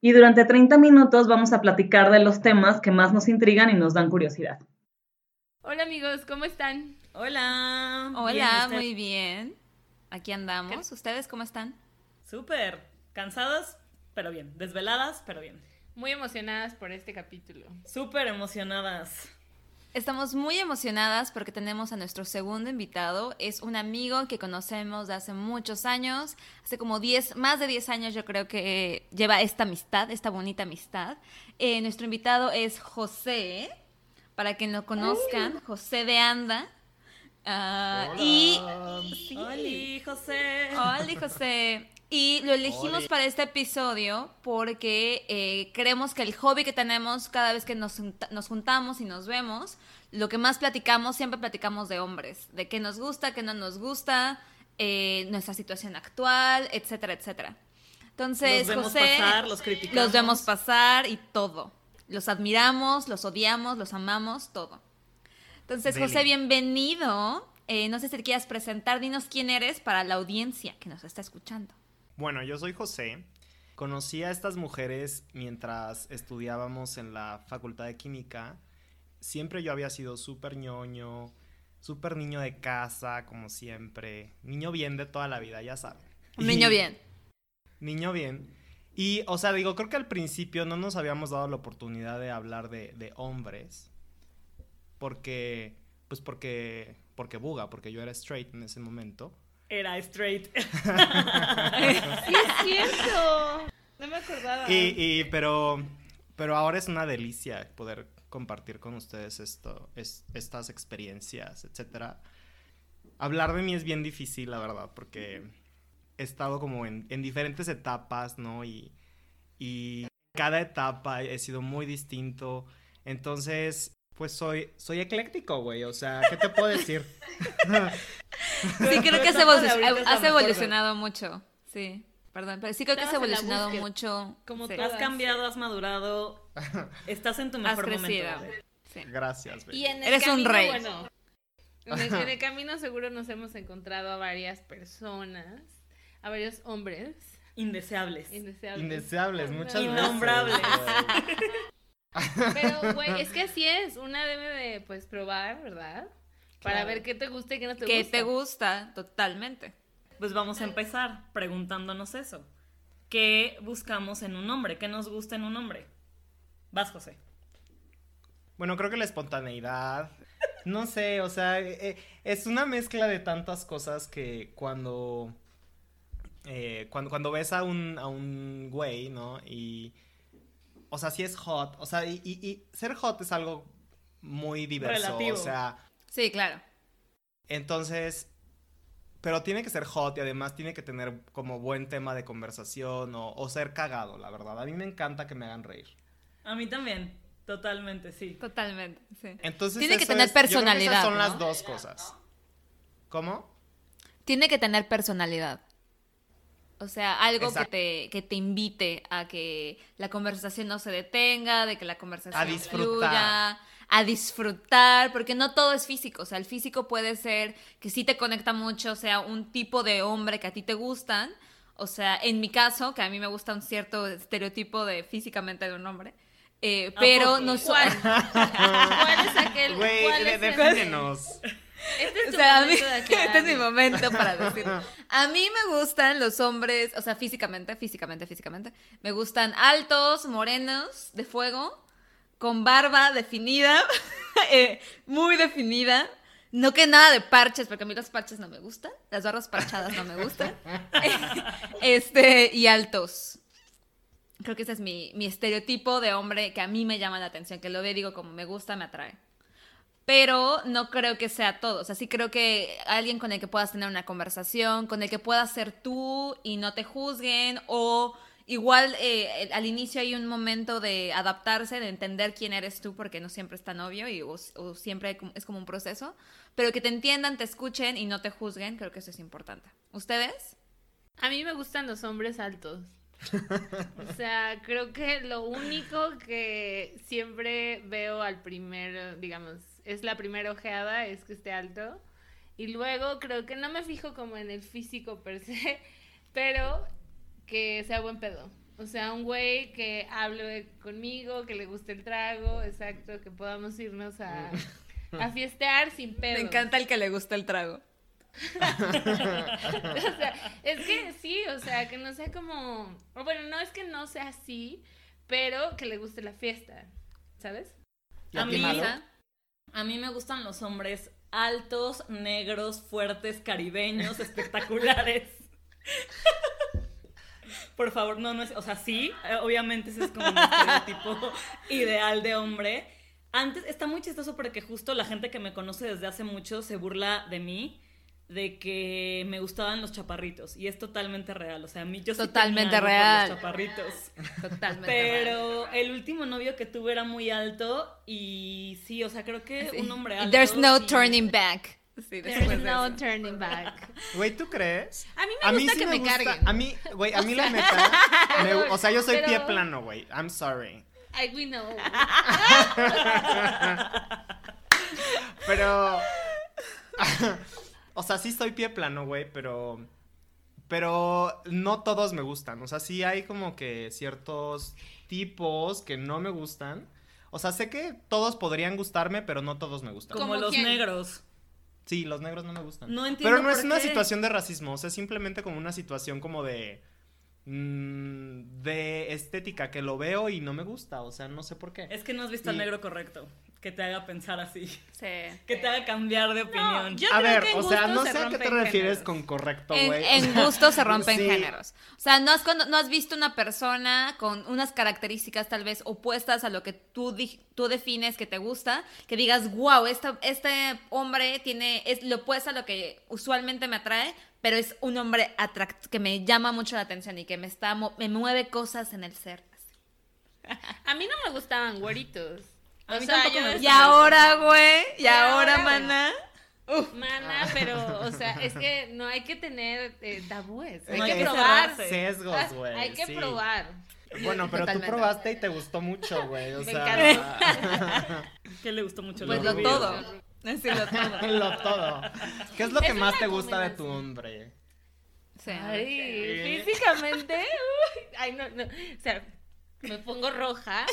Y durante 30 minutos vamos a platicar de los temas que más nos intrigan y nos dan curiosidad. Hola amigos, ¿cómo están? Hola. Hola, muy bien. Aquí andamos. ¿Ustedes cómo están? Súper. Cansadas, pero bien. Desveladas, pero bien. Muy emocionadas por este capítulo. Súper emocionadas. Estamos muy emocionadas porque tenemos a nuestro segundo invitado. Es un amigo que conocemos de hace muchos años, hace como 10, más de 10 años yo creo que lleva esta amistad, esta bonita amistad. Eh, nuestro invitado es José, para que lo conozcan, José de Anda. Ah, y José. Hola, José. Y lo elegimos para este episodio porque eh, creemos que el hobby que tenemos cada vez que nos, nos, juntamos y nos vemos, lo que más platicamos, siempre platicamos de hombres, de qué nos gusta, qué no nos gusta, eh, nuestra situación actual, etcétera, etcétera. Entonces, los vemos José, pasar, los criticamos. Los vemos pasar y todo. Los admiramos, los odiamos, los amamos, todo. Entonces, José, bienvenido. Eh, no sé si te quieras presentar, dinos quién eres para la audiencia que nos está escuchando. Bueno, yo soy José. Conocí a estas mujeres mientras estudiábamos en la Facultad de Química. Siempre yo había sido súper ñoño, súper niño de casa, como siempre. Niño bien de toda la vida, ya saben. Niño bien. Niño bien. Y, o sea, digo, creo que al principio no nos habíamos dado la oportunidad de hablar de, de hombres. Porque, pues porque, porque buga, porque yo era straight en ese momento. Era straight. sí, es cierto. No me acordaba. Y, y, pero, pero ahora es una delicia poder compartir con ustedes esto, es, estas experiencias, etcétera. Hablar de mí es bien difícil, la verdad, porque he estado como en, en diferentes etapas, ¿no? Y, y cada etapa he sido muy distinto. Entonces, pues soy, soy ecléctico, güey. O sea, ¿qué te puedo decir? sí, creo que has, evolu has evolucionado mucho. Sí, perdón. Pero sí creo que has evolucionado mucho. Como sí. tú has cambiado, has madurado. Estás en tu mejor has crecido. momento. Sí. Gracias, y en el Eres camino, un rey. Bueno, en el, camino seguro nos hemos encontrado a varias personas, a varios hombres. Indeseables. Indeseables. Indeseables, muchas Innombrables. veces. Pero, güey, es que así es. Una debe de, pues, probar, ¿verdad? Para Claro. ver qué te gusta y qué no te gusta. te gusta, totalmente. Pues vamos a empezar preguntándonos eso. ¿Qué buscamos en un hombre? ¿Qué nos gusta en un hombre? Vas, José. Bueno, creo que la espontaneidad. No sé, o sea, eh, es una mezcla de tantas cosas que cuando. eh, cuando, cuando ves a un, a un güey, ¿no? Y. O sea, si es hot. O sea, y, y- y ser hot es algo muy diverso. Relativo. O sea, Sí, claro. entonces. Pero tiene que ser hot y además tiene que tener como buen tema de conversación o, o ser cagado, la verdad. A mí me encanta que me hagan reír. A mí también. Totalmente, sí. Totalmente, sí. Entonces Tiene que eso tener es- yo creo que esas personalidad, son ¿no? las dos cosas. ¿Cómo? Tiene que tener personalidad. O sea, algo que te, que te invite a que la conversación no se detenga, de que la conversación A disfrutar. fluya, a disfrutar, porque no todo es físico. O sea, el físico puede ser que sí te conecta mucho, o sea, un tipo de hombre que a ti te gustan. O sea, en mi caso, que a mí me gusta un cierto estereotipo de físicamente de un hombre. eh, ¿A pero no ¿Cuál? ¿Cuál es aquel? Güey, ¿Cuál de- es el- defínenos. Este es O tu sea, a mí, momento de aclarar. este es mi momento para decir. A mí me gustan los hombres, o sea, físicamente, físicamente, físicamente. Me gustan altos, morenos, de fuego, con barba definida, eh, muy definida. No que nada de parches, porque a mí los parches no me gustan. Las barbas parchadas no me gustan. este, y altos. Creo que ese es mi, mi estereotipo de hombre que a mí me llama la atención, que lo veo y digo, como me gusta, me atrae. Pero no creo que sea todo. O sea, sí creo que alguien con el que puedas tener una conversación, con el que puedas ser tú y no te juzguen, o Igual eh, al inicio hay un momento de adaptarse, de entender quién eres tú, porque no siempre es tan obvio y, o, siempre es como un proceso. Pero que te entiendan, te escuchen y no te juzguen, creo que eso es importante. ¿Ustedes? A mí me gustan los hombres altos. O sea, creo que lo único que siempre veo al primer, digamos, es la primera ojeada, es que esté alto. Y luego creo que no me fijo como en el físico per se, pero que sea buen pedo. O sea, un güey que hable conmigo, que le guste el trago, exacto, que podamos irnos a, a fiestear sin pedo. Me encanta el que le gusta el trago. O sea, es que sí, o sea, que no sea como. Bueno, no es que no sea así, pero que le guste la fiesta, ¿sabes? ¿Y a mí, Malo? A mí me gustan los hombres altos, negros, fuertes, caribeños, espectaculares. Por favor, no, no es, o sea, sí, eh, obviamente ese es como mi estereotipo ideal de hombre. Antes, está muy chistoso porque justo la gente que me conoce desde hace mucho se burla de mí, de que me gustaban los chaparritos, y es totalmente real, o sea, a mí yo sí Totalmente por real. los chaparritos. Totalmente. Pero el último novio que tuve era muy alto y sí, o sea, creo que un hombre alto. There's no sí. turning back. Sí, There's no eso. turning back. Güey, ¿tú crees? A mí me gusta que me carguen. A mí, güey, a mí la neta. me- o sea, yo soy pero- pie plano, güey. I'm sorry. I, we know. Pero. o sea, sí soy pie plano, güey, pero. Pero no todos me gustan. O sea, sí hay como que ciertos tipos que no me gustan. O sea, sé que todos podrían gustarme, pero no todos me gustan. Como ¿Como los quién? negros. Sí, los negros no me gustan. No entiendo Pero no es una situación de racismo, o sea, simplemente como una situación como de. Mm, de estética, que lo veo y no me gusta, o sea, no sé por qué. Es que no has visto al Y- negro correcto. Que te haga pensar así. Sí. Que te haga cambiar de opinión. yo a creo ver, que en o sea, no se sé a qué te refieres géneros. con correcto, En, güey. en gusto se rompen Sí. géneros. O sea, no has, cono- no has visto una persona con unas características tal vez opuestas a lo que tú, di- tú defines que te gusta, que digas, wow, esta- este hombre tiene, es lo opuesto a lo que usualmente me atrae, pero es un hombre atract que me llama mucho la atención y que me, está, mo- me mueve cosas en el ser. A mí no me gustaban güeritos. A O mí sea, tampoco yo me Y ahora, güey, y, Y ahora, ahora, maná. Mana, pero, o sea, es que no hay que tener eh, tabúes. Hay No, que hay probar. Sesgos, güey. Hay que sí. probar. Bueno, pero Totalmente. tú probaste y te gustó mucho, güey. O Me sea, ¿Qué le gustó mucho? Pues Lo lo rubio. todo. Sí, lo todo. lo todo. ¿Qué es lo Es que más te gusta de tu hombre? Sí. Ay, físicamente, uy, ay, no, no, o sea, me pongo roja,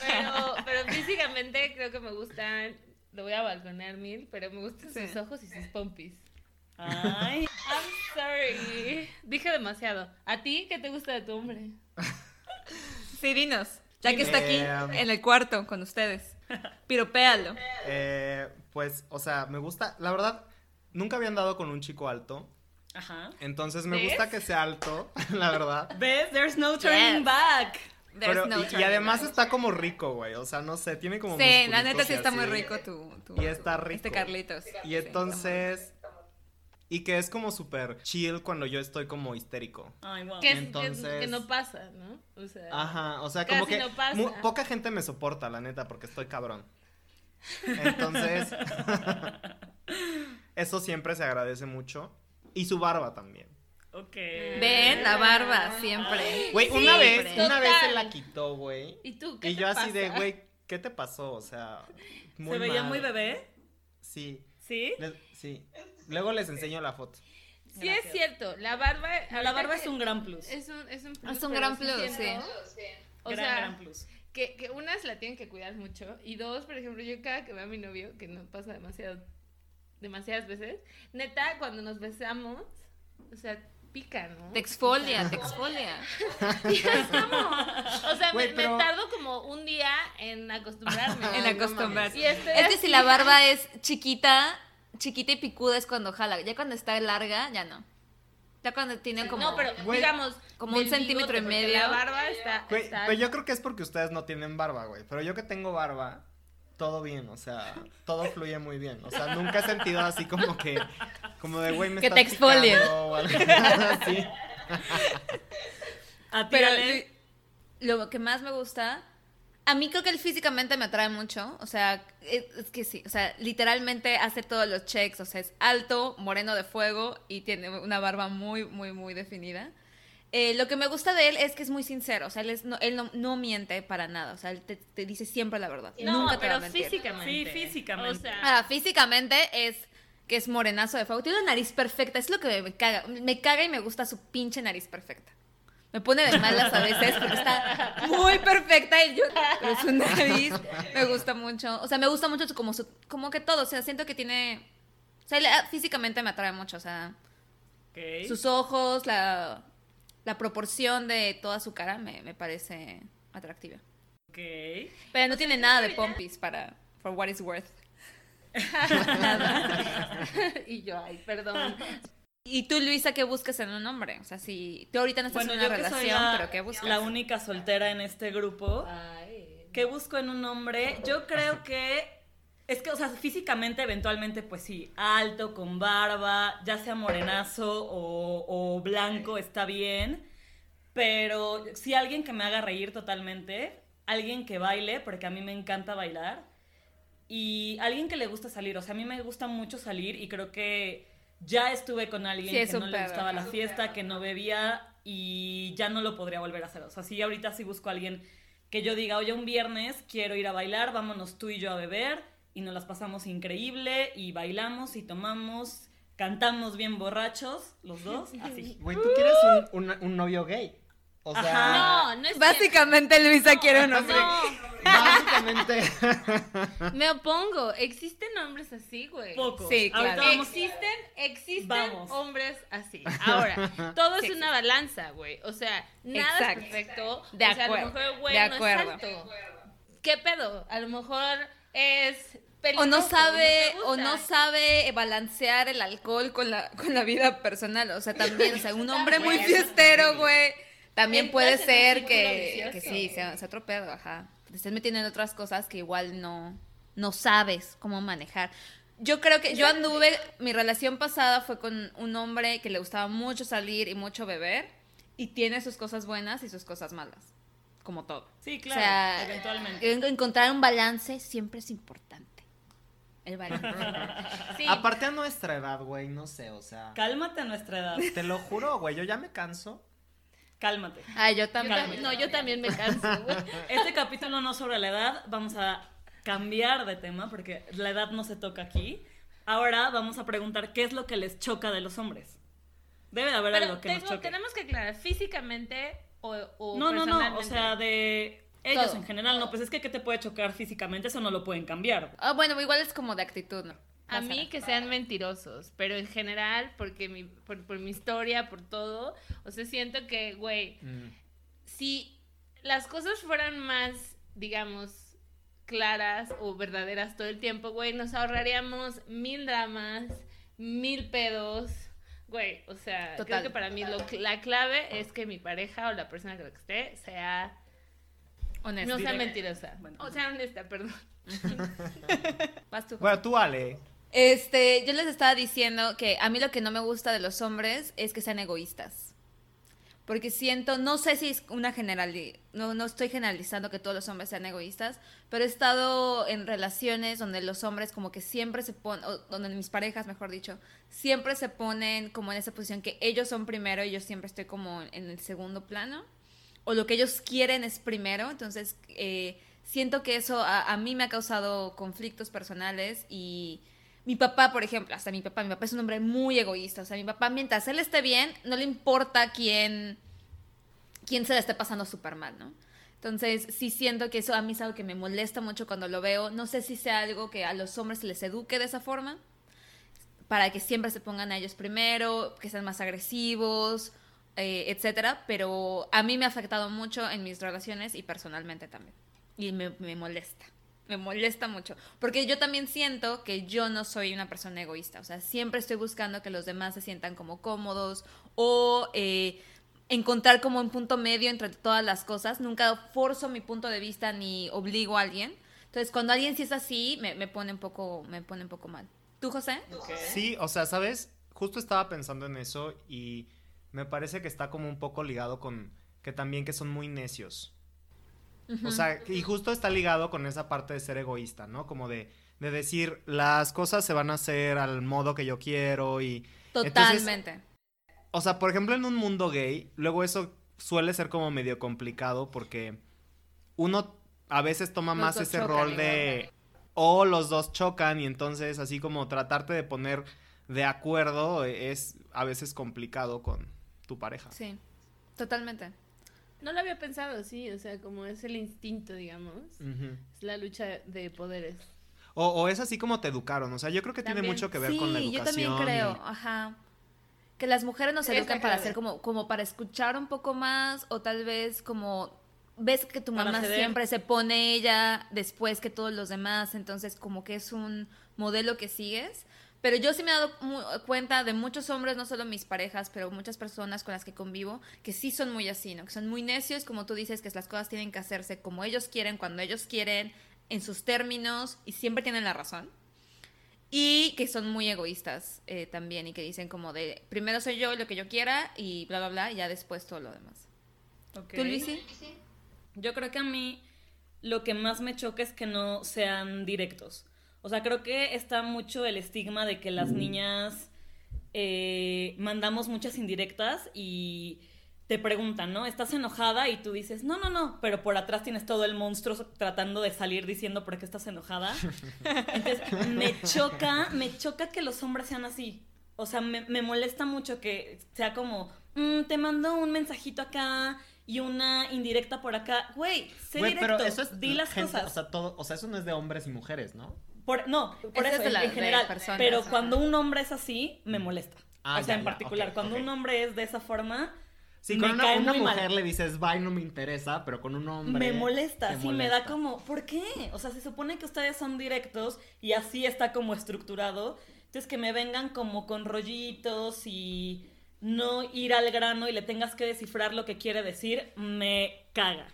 pero, pero físicamente creo que me gustan, lo voy a balconear mil, pero me gustan Sí. sus ojos y sus pompis. Ay, I'm sorry, dije demasiado. ¿A ti qué te gusta de tu hombre? Sí, dinos. Ya que está aquí, en el cuarto, con ustedes. Piropéalo. Eh, pues, o sea, me gusta, la verdad, nunca había andado con un chico alto, ajá. entonces me ¿Ves? gusta que sea alto, la verdad. ¿Ves? There's no turning Yes. back. There's Pero, no y- y, además está como rico, güey, o sea, no sé, tiene como Sí, la neta sí y está muy rico tu, tu- Y está rico. Este Carlitos. Y entonces, y que es como súper chill cuando yo estoy como histérico. Ay, wow. Que, es- que- Entonces- que no pasa, ¿no? O sea, Ajá, o sea, como que no pasa. mu- poca gente me soporta, la neta, porque estoy cabrón. Entonces, eso siempre se agradece mucho. Y su barba también. Ok. Ven, la barba, siempre. Güey, Sí, una vez, total. una vez se la quitó, güey. ¿y tú qué Y te yo así de, güey, ¿qué te pasó? O sea, muy ¿Se veía mal. muy bebé? Sí, ¿Sí? le- sí. Luego les enseño la foto. Sí es cierto, la barba... La barba es un gran plus. Es un, es un plus. Es un gran sí plus, O gran, sea, gran plus. que, que una se la tienen que cuidar mucho. Y dos, por ejemplo, yo cada que veo a mi novio, que no pasa demasiado, demasiadas veces, neta, cuando nos besamos, o sea, pica, ¿no? Te exfolia, te exfolia. O sea, me, pero- me tardo como un día en acostumbrarme. En Ay, no. Y así, si la barba es chiquita, chiquita y picuda es cuando jala. Ya cuando está larga, ya no. Ya cuando tiene como. No, pero Güey, digamos. como un centímetro y medio. La barba está. Güey, está- pero yo creo que es porque ustedes no tienen barba, güey. Pero yo que tengo barba, todo bien, o sea, todo fluye muy bien. O sea, nunca he sentido así como que, como de, güey, me Que estás te exfolien. picando o algo así. A ti, Pero lo que más me gusta, a mí creo que él físicamente me atrae mucho, o sea, es, que sí, o sea, literalmente hace todos los checks, o sea, es alto, moreno de fuego y tiene una barba muy, muy, muy definida. Eh, lo que me gusta de él es que es muy sincero, o sea, él, es- no, él no, no miente para nada, o sea, él te, te dice siempre la verdad. No, Nunca te va a físicamente. Sí, físicamente. O sea, Ah, físicamente es que es morenazo de fuego. Tiene una nariz perfecta, es lo que me caga. Me caga y me gusta su pinche nariz perfecta. Me pone de malas a veces porque está muy perfecta y yo, pero su nariz me gusta mucho. O sea, me gusta mucho como su, como que todo. O sea, siento que tiene, o sea, físicamente me atrae mucho. O sea, sus ojos, la, la proporción de toda su cara me, me parece atractiva. Ok. Pero no tiene nada de pompis para, for what it's worth. y yo, ay, perdón. ¿Y tú, Luisa, qué buscas en un hombre? O sea, si tú ahorita no estás Bueno, en yo una que soy relación, la, pero ¿qué buscas? la única soltera en este grupo, Ay. ¿qué busco en un hombre? Yo creo que es que, o sea, físicamente, eventualmente, pues sí, alto, con barba, ya sea morenazo o, o blanco, está bien. Pero sí alguien que me haga reír totalmente, alguien que baile, porque a mí me encanta bailar, y alguien que le gusta salir. O sea, a mí me gusta mucho salir y creo que ya estuve con alguien Sí, es que no le gustaba la fiesta, que no bebía y ya no lo podría volver a hacer. O sea, sí, ahorita sí busco a alguien que yo diga, oye, un viernes quiero ir a bailar, vámonos tú y yo a beber y nos las pasamos increíble y bailamos y tomamos, cantamos bien borrachos, los dos, así. Güey, tú quieres un, un- un novio gay. O sea, Ajá. No, no es Básicamente, Luisa quiere un hombre. No, básicamente. me opongo. Existen hombres así, güey. Pocos. Sí, claro. Ahorita vamos- Existen, existen Vamos. hombres así. Ahora, todo es Sí, una balanza, güey. O sea, nada Exacto. es perfecto. De o sea, acuerdo, a lo mejor, güey, de no acuerdo. es alto. ¿Qué pedo? A lo mejor es O no sabe, o no sabe balancear el alcohol con la, con la vida personal. O sea, también, o sea, un hombre muy fiestero, güey. También puede ser que, que sí, sea, sea otro pedo, ajá. Te estés metiendo en otras cosas que igual no, no sabes cómo manejar. Yo creo que yo anduve, mi relación pasada fue con un hombre que le gustaba mucho salir y mucho beber y tiene sus cosas buenas y sus cosas malas, como todo. Sí, claro, o sea, eventualmente. en- encontrar un balance siempre es importante. El balance. Sí, Aparte a nuestra edad, güey, no sé, o sea. Cálmate a nuestra edad, Te lo juro, güey, yo ya me canso. Cálmate. Ay, yo yo también. no, yo también me canso, güey. Este capítulo no sobre la edad, vamos a cambiar de tema porque la edad no se toca aquí. Ahora vamos a preguntar qué es lo que les choca de los hombres. Debe de haber Pero algo que tengo- nos choque. tenemos que aclarar, físicamente o, o No, no, no, o sea, de ellos Todo. en general, no, pues es que ¿qué te puede chocar físicamente? Eso no lo pueden cambiar. Ah, bueno, igual es como de actitud, ¿no? A mí que sean mentirosos, pero en general, porque mi, por, por mi historia, por todo, o sea, siento que, güey, Mm. si las cosas fueran más, digamos, claras o verdaderas todo el tiempo, güey, nos ahorraríamos mil dramas, mil pedos, güey, o sea, Total. creo que para mí lo, la clave es que mi pareja o la persona con la que esté sea, Honesto. no sea mentirosa, Bueno. o sea, honesta, perdón. Vas tú. Bueno, tú, Ale. Este, yo les estaba diciendo que a mí lo que no me gusta de los hombres es que sean egoístas. Porque siento, no sé si es una general, no, no estoy generalizando que todos los hombres sean egoístas, pero he estado en relaciones donde los hombres como que siempre se ponen, donde mis parejas, mejor dicho, siempre se ponen como en esa posición que ellos son primero y yo siempre estoy como en el segundo plano, o lo que ellos quieren es primero, entonces eh, siento que eso a, a mí me ha causado conflictos personales y mi papá, por ejemplo, hasta mi papá, mi papá es un hombre muy egoísta, o sea, mi papá mientras él esté bien, no le importa quién, quién se le esté pasando súper mal, ¿no? Entonces, sí siento que eso a mí es algo que me molesta mucho cuando lo veo. No sé si sea algo que a los hombres se les eduque de esa forma, para que siempre se pongan a ellos primero, que sean más agresivos, eh, etcétera. Pero a mí me ha afectado mucho en mis relaciones y personalmente también. Y me, me molesta. Me molesta mucho. Porque yo también siento que yo no soy una persona egoísta. O sea, siempre estoy buscando que los demás se sientan como cómodos o eh, encontrar como un punto medio entre todas las cosas. Nunca forzo mi punto de vista ni obligo a alguien. Entonces, cuando alguien sí es así, me, me pone un poco, me pone un poco mal. ¿Tú, José? Sí, o sea, ¿sabes? Justo estaba pensando en eso y me parece que está como un poco ligado con que también que son muy necios. O sea, y justo está ligado con esa parte de ser egoísta, ¿no? Como de, de decir, las cosas se van a hacer al modo que yo quiero y... entonces, Totalmente. o sea, por ejemplo, en un mundo gay, luego eso suele ser como medio complicado porque uno a veces toma Los más ese rol de o los dos chocan y entonces así como tratarte de poner de acuerdo es a veces complicado con tu pareja. Sí, totalmente. No lo había pensado, sí, o sea, como es el instinto, digamos. Es la lucha de poderes. o, o es así como te educaron, o sea, yo creo que tiene mucho que ver sí, con la yo educación. también creo, y- ajá. Que las mujeres nos educan para hacer como, como para escuchar un poco más o tal vez como ves que tu mamá siempre se pone ella después que todos los demás, entonces como que es un modelo que sigues. Pero yo sí me he dado cuenta de muchos hombres, no solo mis parejas, pero muchas personas con las que convivo, que sí son muy así, ¿no? Que son muy necios, como tú dices, que las cosas tienen que hacerse como ellos quieren, cuando ellos quieren, en sus términos, y siempre tienen la razón. Y que son muy egoístas eh, también, y que dicen como de, primero soy yo, lo que yo quiera, y bla, bla, bla, y ya después todo lo demás. ¿Tú, Luisi? Yo creo que a mí lo que más me choca es que no sean directos. O sea, creo que está mucho el estigma de que las niñas eh, mandamos muchas indirectas y te preguntan, ¿no? ¿Estás enojada? Y tú dices, no, no, no, pero por atrás tienes todo el monstruo tratando de salir diciendo por qué estás enojada. Entonces, me choca, me choca que los hombres sean así. O sea, me, me molesta mucho que sea como, "Mm, te mando un mensajito acá y una indirecta por acá. Güey, sé Güey, directo, pero eso es di las gente- cosas. O sea, todo, o sea, eso no es de hombres y mujeres, ¿no? Por- no, por Ese eso, es en- la- en de general. personas, pero ajá. cuando un hombre es así, me molesta. Ah, o sea, ya, en ya, particular, cuando un hombre es de esa forma, Sí, me con una, cae una muy mal. mujer le dices, bye, no me interesa, pero con un hombre. me molesta, sí, me da como, ¿por qué? O sea, se supone que ustedes son directos y así está como estructurado. Entonces, que me vengan como con rollitos y no ir al grano y le tengas que descifrar lo que quiere decir, me caga.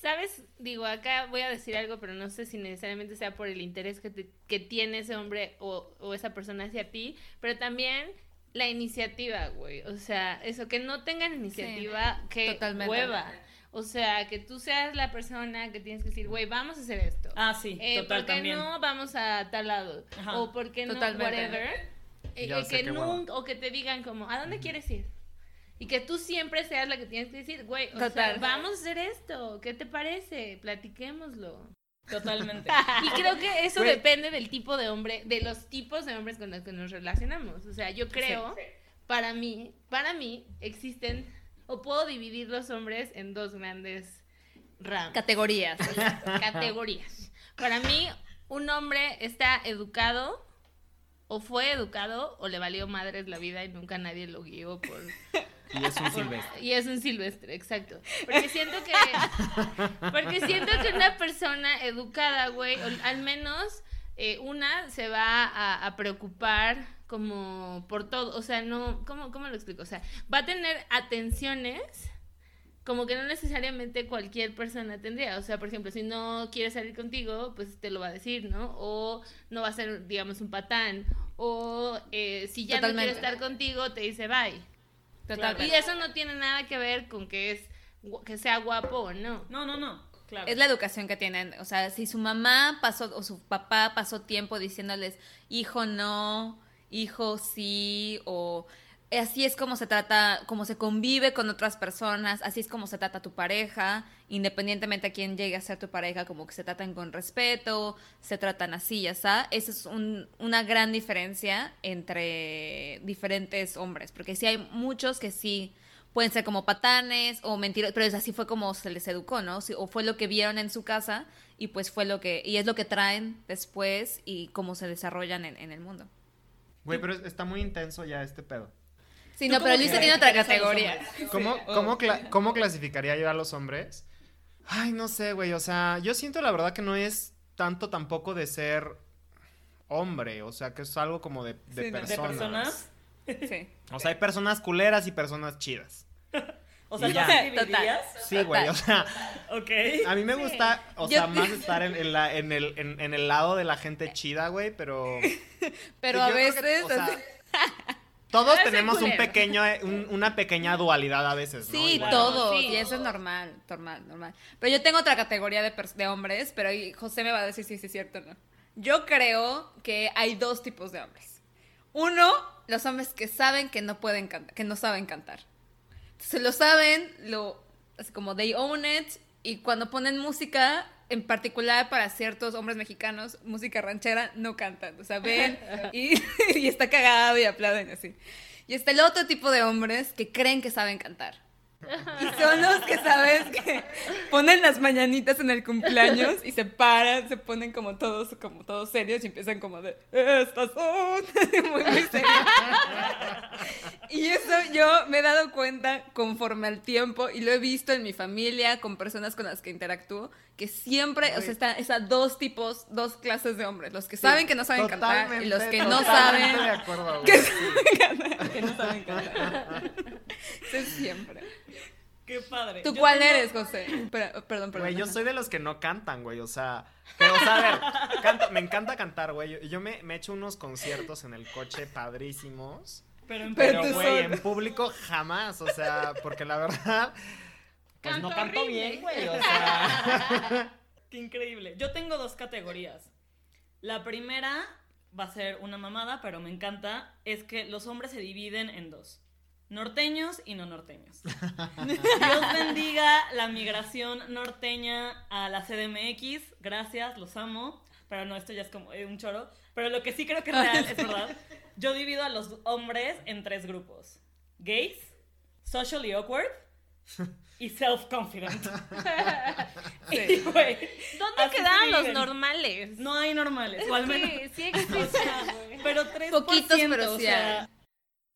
¿Sabes? Digo, acá voy a decir algo, pero no sé si necesariamente sea por el interés que, te- que tiene ese hombre o, o esa persona hacia ti, pero también la iniciativa, güey. O sea, eso, que no tengan iniciativa, que totalmente. hueva. O sea, que tú seas la persona que tienes que decir, güey, vamos a hacer esto. Ah, sí, Eh, total ¿Por qué también. no vamos a tal lado? Ajá. O ¿por qué no Totalmente. whatever? Eh, eh, que nunca, o que te digan como, ¿a dónde quieres ir? Y que tú siempre seas la que tienes que decir, güey, o sea, vamos a hacer esto, ¿qué te parece? Platiquémoslo. Totalmente. Y creo que eso Güey. depende del tipo de hombre, de los tipos de hombres con los que nos relacionamos. O sea, yo creo, para mí, para mí existen, o puedo dividir los hombres en dos grandes ramas Categorías. categorías. Para mí, un hombre está educado, o fue educado, o le valió madres la vida y nunca nadie lo guió por... Y es un silvestre. Y es un silvestre, exacto. Porque siento que... Porque siento que una persona educada, güey, o al menos eh, una se va a, a preocupar como por todo. O sea, no... ¿cómo, ¿Cómo lo explico? O sea, va a tener atenciones como que no necesariamente cualquier persona tendría. O sea, por ejemplo, si no quiere salir contigo, pues te lo va a decir, ¿no? O no va a ser, digamos, un patán. O eh, si ya Totalmente. no quiere estar contigo, te dice bye. Totalmente. Y eso no tiene nada que ver con que es que sea guapo o no. No, no, no. Claro. Es la educación que tienen. O sea, si su mamá pasó o su papá pasó tiempo diciéndoles, hijo no, hijo sí, o así es como se trata, como se convive con otras personas, así es como se trata tu pareja, independientemente a quién llegue a ser tu pareja, como que se tratan con respeto, se tratan así, ya está. Esa es un- una gran diferencia entre diferentes hombres, porque sí hay muchos que sí pueden ser como patanes o mentiras, pero es así fue como se les educó, ¿no? O fue lo que vieron en su casa y pues fue lo que, y es lo que traen después y cómo se desarrollan en, en el mundo. Güey, pero es- está muy intenso ya este pedo. Sí, ¿Tú no, pero Luis tiene otra categoría. ¿Cómo, cómo, cla- cómo clasificaría yo a los hombres? Ay, no sé, güey. O sea, yo siento la verdad que no es tanto tampoco de ser hombre. O sea, que es algo como de, de Sí, no. ¿De personas. personas? Sí. O sea, hay personas culeras y personas chidas. O sea, Y ¿tú ya. Total. Sí, güey. O sea, Ok. a mí me gusta, o Yo- sea, más estar en, en la, en, el, en, en el lado de la gente chida, güey, pero... Pero a que, veces, o sea, Todos tenemos un pequeño, eh, un- una pequeña dualidad a veces, ¿no? Sí, Igual. todos. Sí. Y eso es normal, normal, normal. Pero yo tengo otra categoría de, de hombres, pero ahí José me va a decir si sí es cierto o no. Yo creo que hay dos tipos de hombres. Uno, los hombres que saben que no pueden cantar, que no saben cantar. Se lo saben, lo así como they own it y cuando ponen música en particular para ciertos hombres mexicanos, música ranchera, no cantan. O sea, ven y, y está cagado y aplauden así. Y está el otro tipo de hombres que creen que saben cantar. Y son los que sabes que ponen las mañanitas en el cumpleaños y se paran, se ponen como todos, como todos serios y empiezan como de estas son muy, muy serios. Y eso yo me he dado cuenta conforme al tiempo y lo he visto en mi familia, con personas con las que interactúo, que siempre, o sea, están esas dos tipos, dos clases de hombres, los que saben que no saben cantar y los que no saben de acuerdo, güey. que saben cantar, que no saben cantar. Eso es siempre. Qué padre. ¿Tú Yo cuál tengo- eres, José? Pero- perdón, perdón. Güey, yo soy de los que no cantan, güey, o sea... Pero, o sea, a ver, canto- me encanta cantar, güey. Yo, me, me echo unos conciertos en el coche padrísimos. Pero en Pero güey, en público jamás, o sea, porque la verdad... Pues no Canto canto horrible. bien, güey, o sea... Qué increíble. Yo tengo dos categorías. La primera va a ser una mamada, pero me encanta, es que los hombres se dividen en dos. Norteños y no norteños. Dios bendiga la migración norteña a la CDMX. Gracias, los amo. Pero no, esto ya es como eh, un choro. Pero lo que sí creo que es real, es verdad. Yo divido a los hombres en tres grupos. Gays, socially awkward y self-confident. ¿Dónde se los normales? no hay normales, o al menos. Sí, sí existen, güey. Pero 3%, Poquitos, pero o sea,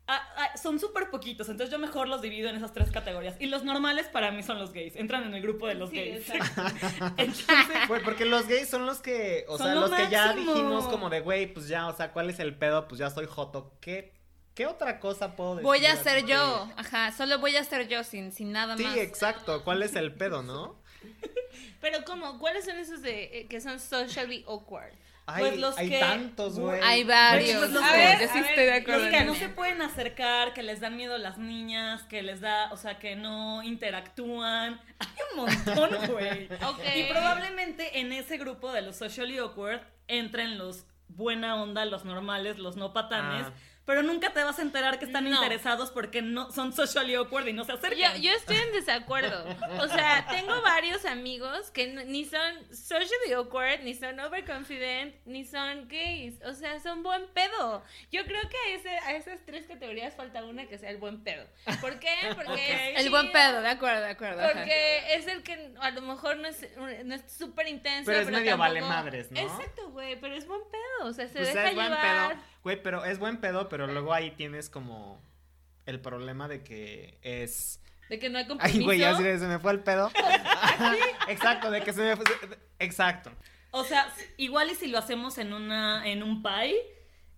hay. ah, ah, son súper poquitos, entonces yo mejor los divido en esas tres categorías. Y los normales para mí son los gays, entran en el grupo de los Sí, gays. exacto. Entonces, Güey, porque los gays son los que, o sea, lo los que ya dijimos como de, güey, pues ya, o sea, ¿cuál es el pedo? Pues ya soy joto. ¿Qué, qué otra cosa puedo decir? Voy a ser yo. Ajá, solo voy a ser yo sin, sin nada Sí, más. exacto. ¿Cuál es el pedo, no? Pero ¿cómo? ¿Cuáles son esos de eh, que son socially awkward? Hay, Pues los hay que- tantos, güey. Hay varios. Pues los a que- ver, a yo sí estoy de acuerdo. los que no se pueden acercar, que les dan miedo las niñas, que les da, o sea, que no interactúan. Hay un montón, güey. Ok. Y probablemente en ese grupo de los socially awkward entren los buena onda, los normales, los no patanes. Ah. Pero nunca te vas a enterar que están No. interesados porque no son socially awkward y no se acercan. yo estoy en desacuerdo. O sea, tengo varios amigos que ni son socially awkward, ni son overconfident, ni son gays. O sea, son buen pedo. Yo creo que a, ese, a esas tres categorías falta una que sea el buen pedo. ¿Por qué? Porque es El buen pedo, de acuerdo, de acuerdo. ajá. Porque es el que a lo mejor no es no es súper intenso. Pero es medio tampoco- vale madres, ¿no? Exacto, güey, pero es buen pedo. O sea, se Pues deja es buen llevar. pedo. Güey, pero es buen pedo, pero luego ahí tienes como el problema de que es... De que no hay compromiso. Ay, güey, ya se, se me fue el pedo. Exacto, de que se me fue... Exacto. O sea, igual y si lo hacemos en una en un pie,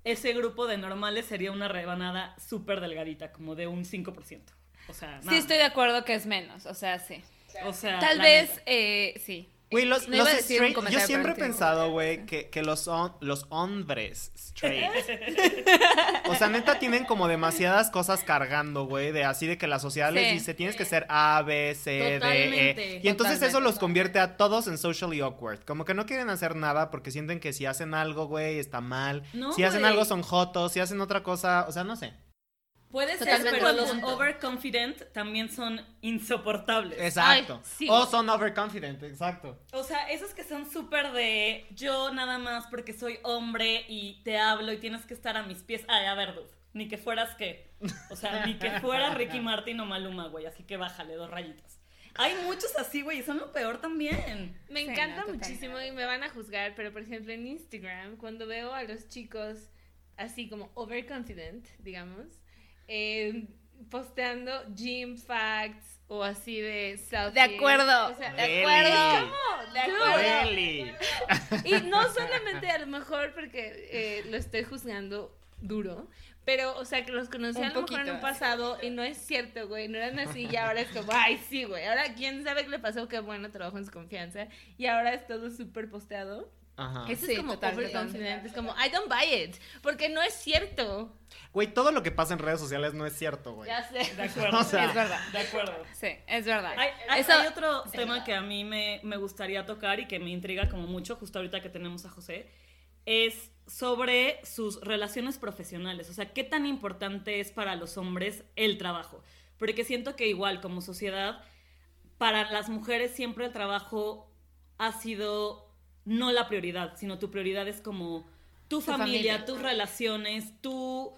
ese grupo de normales sería una rebanada súper delgadita, como de un 5%. O sea, Sí, nada. estoy de acuerdo que es menos, o sea, sí. O sea, Tal vez, eh, sí. Güey, los, No los straight- yo siempre he pensado, güey, que, que los, hom- los hombres straight, o sea, neta tienen como demasiadas cosas cargando, güey, de así de que la sociedad les dice, tienes que ser A, B, C, D. E. Y entonces eso los convierte a todos en socially awkward. Como que no quieren hacer nada porque sienten que si hacen algo, güey, está mal. No, si hacen algo son jotos, si hacen otra cosa, o sea, no sé. Puede ser, pero los overconfident también son insoportables. Exacto. Ay, sí. O son overconfident, exacto. O sea, esos que son súper de yo nada más porque soy hombre y te hablo y tienes que estar a mis pies. Ay, a ver, dude, ni que fueras qué. O sea, ni que fueras Ricky Martin o Maluma, güey. Así que bájale dos rayitas. Hay muchos así, güey, y son lo peor también. Me Sí, encanta no, muchísimo y me van a juzgar, pero por ejemplo en Instagram, cuando veo a los chicos así como overconfident, digamos, eh, posteando gym facts o así de selfies. De acuerdo, O sea, de Really? acuerdo. ¿Cómo? De acuerdo. Really. Y no solamente a lo mejor porque eh, lo estoy juzgando duro, pero, o sea, que los conocí Un a lo mejor en poquito. un pasado y no es cierto, güey, no eran así y ahora es como, ay, sí, güey, ahora quién sabe qué le pasó, qué bueno, trabajo en su confianza y ahora es todo súper posteado. Ajá. Eso Sí, es como total, overconfident, es como, I don't buy it, porque no es cierto. Güey, todo lo que pasa en redes sociales no es cierto, güey. Ya sé. De acuerdo. O sea, Es verdad. De acuerdo. Sí, es verdad. Hay, hay- Eso- hay otro tema que a mí me, me gustaría tocar y que me intriga como mucho, justo ahorita que tenemos a José, es sobre sus relaciones profesionales. O sea, qué tan importante es para los hombres el trabajo. Porque siento que igual como sociedad, para las mujeres siempre el trabajo ha sido no la prioridad, sino tu prioridad es como tu, familia, familia. tus relaciones, tu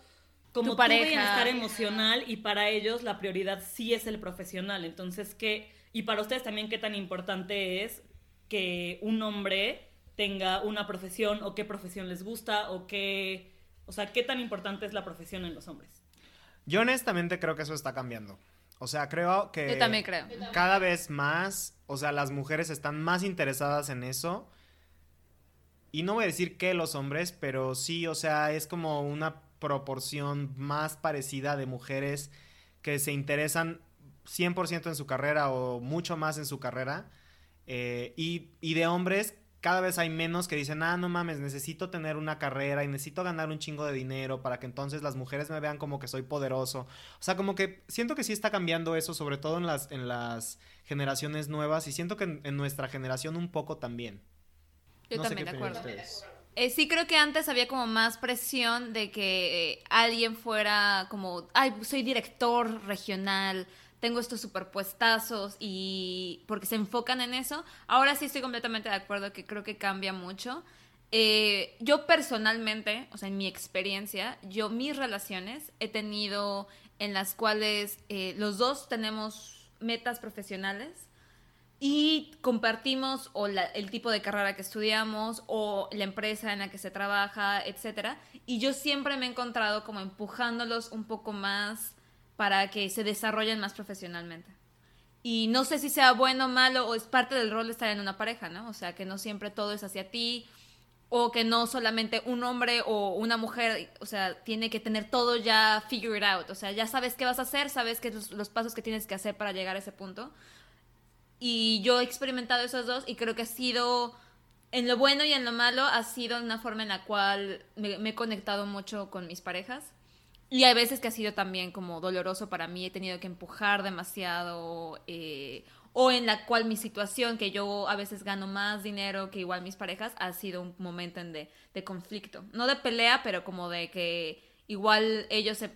como Tu tu, pareja. bienestar emocional y para ellos la prioridad sí es el profesional. Entonces, ¿qué? Y para ustedes también, ¿qué tan importante es que un hombre tenga una profesión o qué profesión les gusta o qué... O sea, ¿qué tan importante es la profesión en los hombres? Yo honestamente creo que eso está cambiando. O sea, creo que... Yo también creo. Cada vez más, o sea, las mujeres están más interesadas en eso. Y no voy a decir que los hombres, pero sí, o sea, es como una proporción más parecida de mujeres que se interesan 100% en su carrera o mucho más en su carrera. Eh, y, y de hombres, cada vez hay menos que dicen, ah, no mames, necesito tener una carrera y necesito ganar un chingo de dinero para que entonces las mujeres me vean como que soy poderoso. O sea, como que siento que sí está cambiando eso, sobre todo en las, en las generaciones nuevas y siento que en, en nuestra generación un poco también. Yo No también, de acuerdo. Eh, sí creo que antes había como más presión de que eh, alguien fuera como, ay, soy director regional, tengo estos superpuestazos y porque se enfocan en eso. Ahora sí estoy completamente de acuerdo que creo que cambia mucho. Eh, yo personalmente, o sea, en mi experiencia, yo mis relaciones he tenido en las cuales eh, los dos tenemos metas profesionales y compartimos o la- el tipo de carrera que estudiamos o la empresa en la que se trabaja, etcétera. Y yo siempre me he encontrado como empujándolos un poco más para que se desarrollen más profesionalmente. Y no sé si sea bueno o malo o es parte del rol de estar en una pareja, ¿no? O sea, que no siempre todo es hacia ti o que no solamente un hombre o una mujer, o sea, tiene que tener todo ya figured out. O sea, ya sabes qué vas a hacer, sabes que los, los pasos que tienes que hacer para llegar a ese punto. Y yo he experimentado esos dos y creo que ha sido, en lo bueno y en lo malo, ha sido una forma en la cual me, he conectado mucho con mis parejas. Y hay veces que ha sido también como doloroso para mí, he tenido que empujar demasiado, eh, o en la cual mi situación, que yo a veces gano más dinero que igual mis parejas, ha sido un momento en de, de conflicto. No de pelea, pero como de que igual ellos se,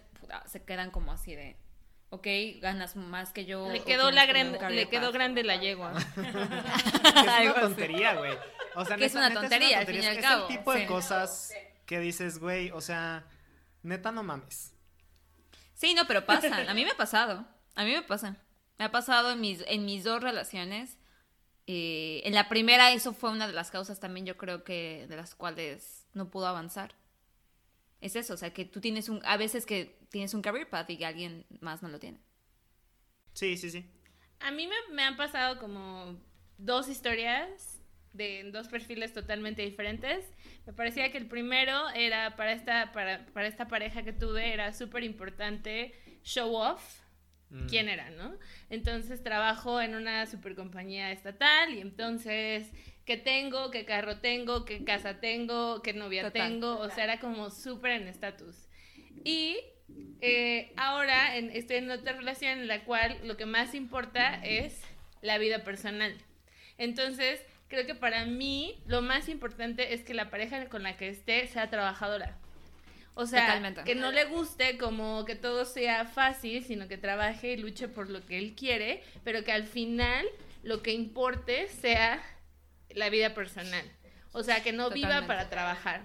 se quedan como así de, ok, ganas más que yo. Le quedó, la gran, career le quedó path". grande la yegua. Es una tontería, güey. O sea, Que es neta- una tontería, al fin y al Es cabo, el tipo de cosas que dices, güey, o sea, neta no mames. Sí, no, pero pasa. A mí me ha pasado. A mí me pasa. Me ha pasado en mis, en mis dos relaciones. Eh, en la primera, eso fue una de las causas también, yo creo que de las cuales no pudo avanzar. Es eso, o sea, que tú tienes un. A veces que tienes un career path y que alguien más no lo tiene. Sí, sí, sí. A mí me, me han pasado como dos historias de dos perfiles totalmente diferentes. Me parecía que el primero era para esta, para, para esta pareja que tuve, era súper importante show off Mm. quién era, ¿no? Entonces trabajo en una super compañía estatal y entonces, ¿qué tengo? ¿Qué carro tengo? ¿Qué casa tengo? ¿Qué novia Total. tengo? O sea, era como súper en estatus. Y eh, ahora en- estoy en otra relación en la cual lo que más importa es la vida personal. Entonces, creo que para mí lo más importante es que la pareja con la que esté sea trabajadora. O sea, Totalmente. que no le guste como que todo sea fácil, sino que trabaje y luche por lo que él quiere, pero que al final lo que importe sea la vida personal. O sea, que no viva para trabajar.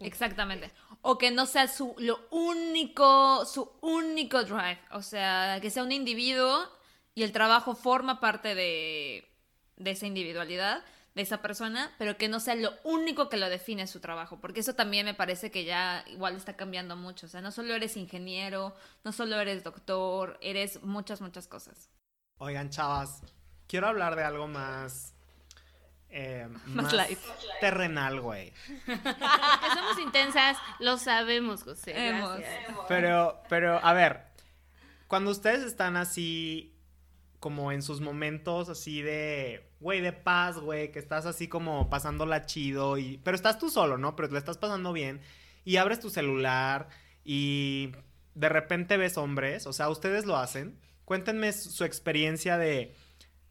Exactamente. O que no sea su lo único, su único drive. O sea, que sea un individuo y el trabajo forma parte de, de esa individualidad, de esa persona, pero que no sea lo único que lo define su trabajo. Porque eso también me parece que ya igual está cambiando mucho. O sea, no solo eres ingeniero, no solo eres doctor, eres muchas, muchas cosas. Oigan, chavas, quiero hablar de algo más. Eh, Más light. terrenal, güey. Que somos intensas, lo sabemos, José. Gracias. Pero, pero, a ver, cuando ustedes están así como en sus momentos así de, güey, de paz, güey, que estás así como pasándola chido y pero estás tú solo, ¿no? Pero te la estás pasando bien y abres tu celular y de repente ves hombres, o sea, ustedes lo hacen. Cuéntenme su experiencia de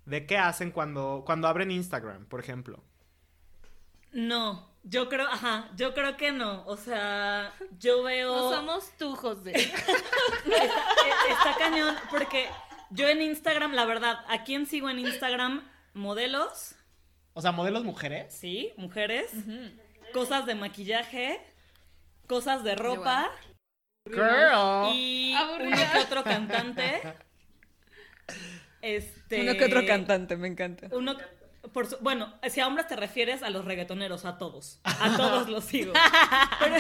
de qué hacen cuando cuando abren Instagram, por ejemplo. No, yo creo, ajá, yo creo que no. O sea, yo veo. No somos tú, José. está, está cañón, porque yo en Instagram, la verdad, ¿a quién sigo en Instagram? Modelos, O sea, modelos mujeres. sí, mujeres, cosas de maquillaje, cosas de ropa Girl. y Aburrida. uno que otro cantante. Este. Uno que otro cantante, me encanta. Uno, por su- bueno, si a hombres te refieres a los reggaetoneros, a todos. A todos los sigo. Pero,